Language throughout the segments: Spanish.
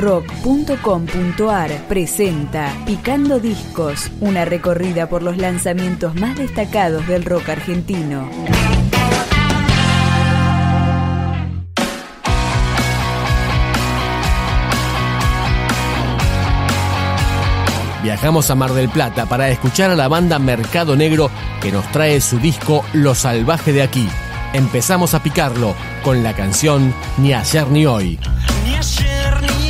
rock.com.ar presenta Picando Discos, una recorrida por los lanzamientos más destacados del rock argentino. Viajamos a Mar del Plata para escuchar a la banda Mercado Negro que nos trae su disco Lo Salvaje de aquí. Empezamos a picarlo con la canción Ni ayer ni hoy. Ni ayer ni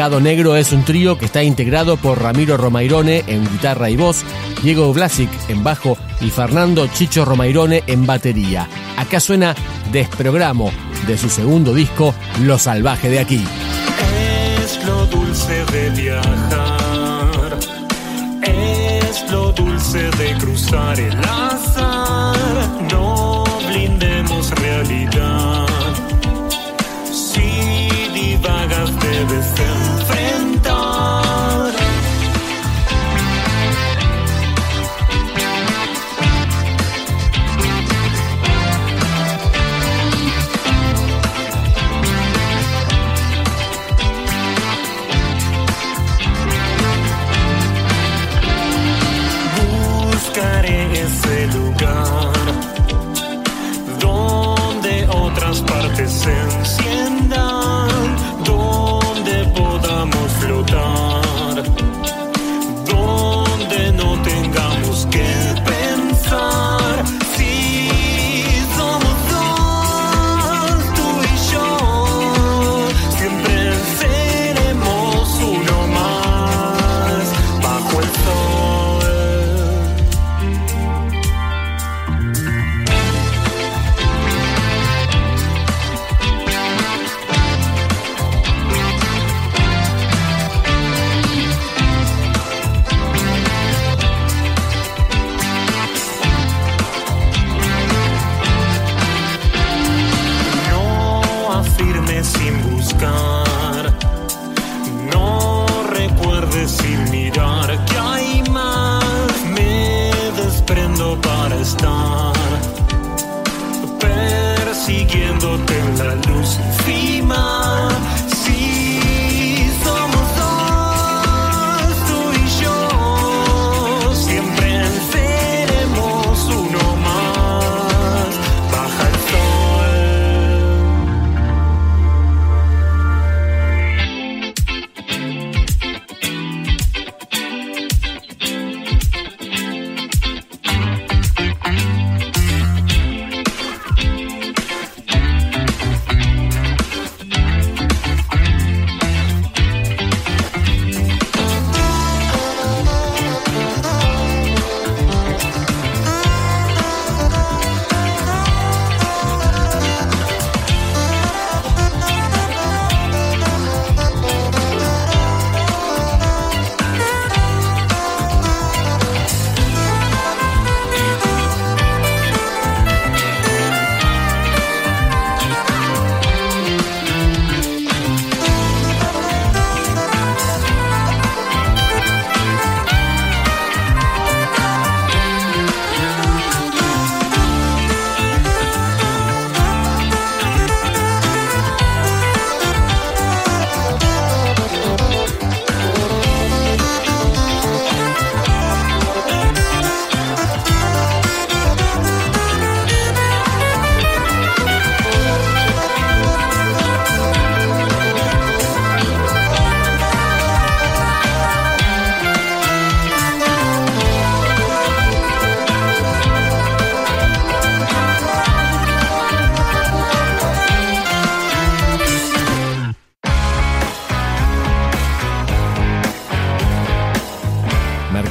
Mercado Negro es un trío que está integrado por Ramiro Romairone en guitarra y voz, Diego Vlasic en bajo y Fernando Chicho Romairone en batería. Acá suena Desprogramo de su segundo disco Lo Salvaje de aquí. Es lo dulce de viajar, es lo dulce de cruzar el azar. No blindemos realidad. Si divagas, debes enfrentar.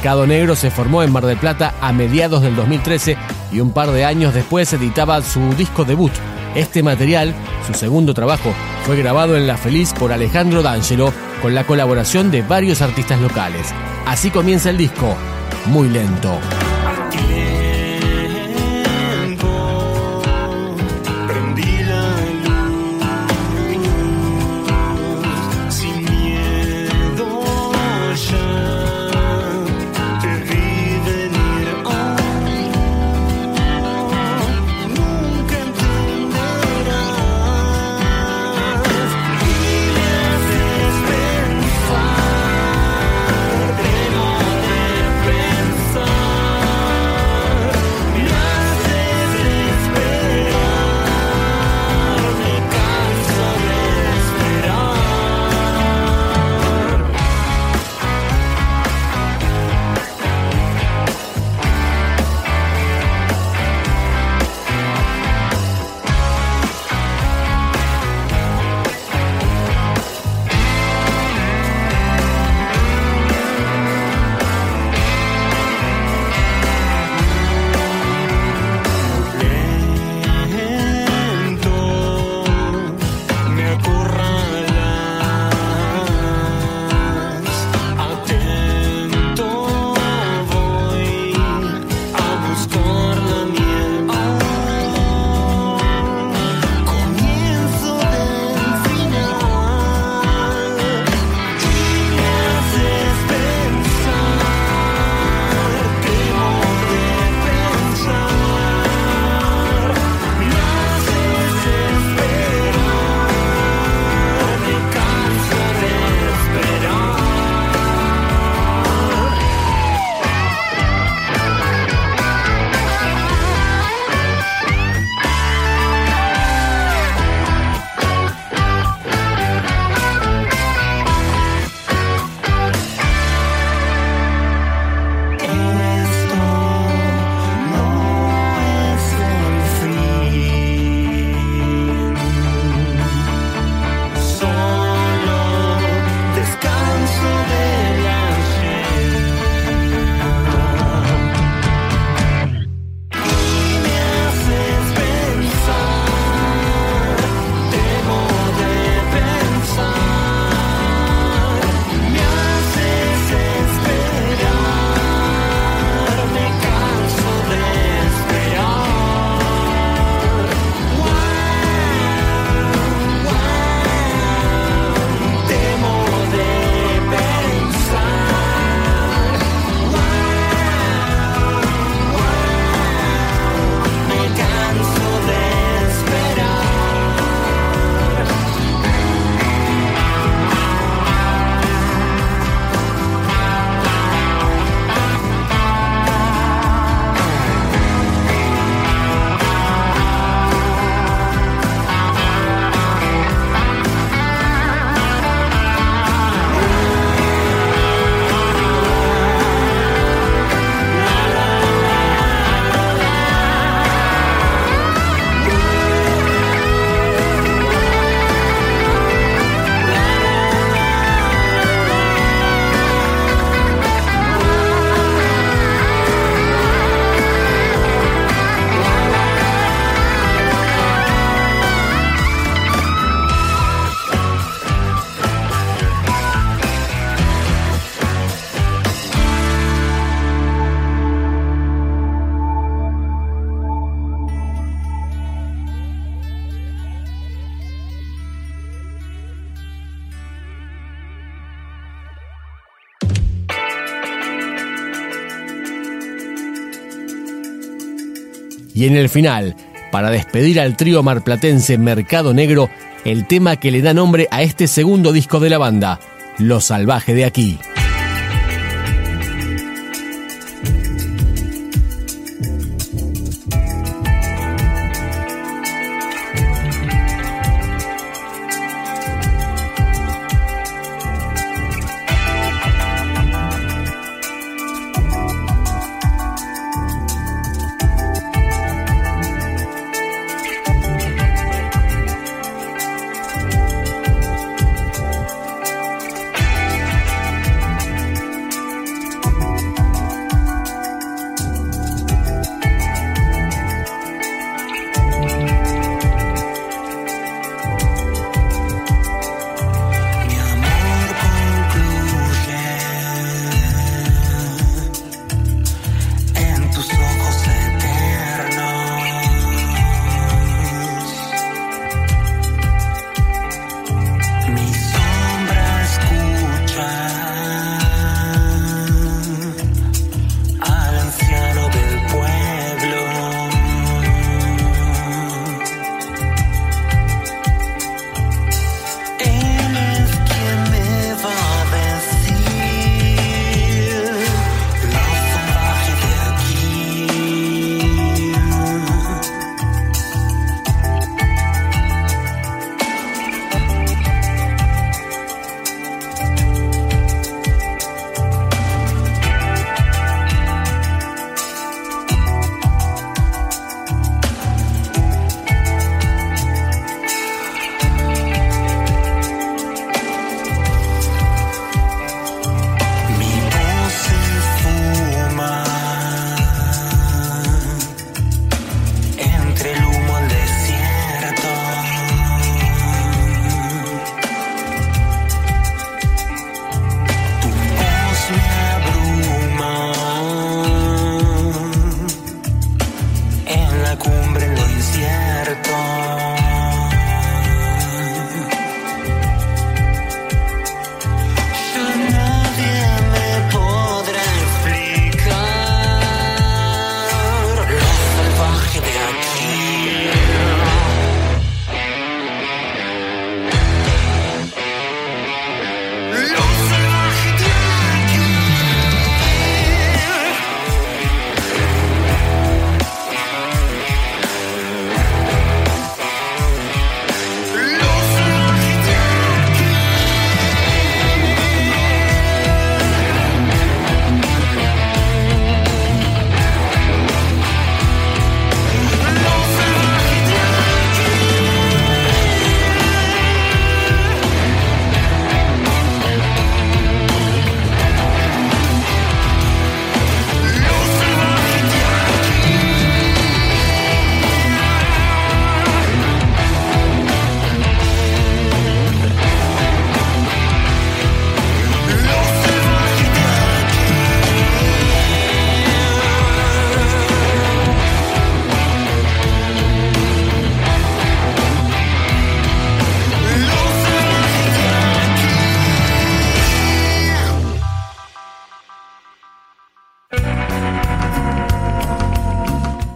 Mercado Negro se formó en Mar del Plata a mediados del 2013 y un par de años después editaba su disco debut. Este material, su segundo trabajo, fue grabado en La Feliz por Alejandro D'Angelo con la colaboración de varios artistas locales. Así comienza el disco, muy lento. Y en el final, para despedir al trío marplatense Mercado Negro, el tema que le da nombre a este segundo disco de la banda, Lo Salvaje de Aquí.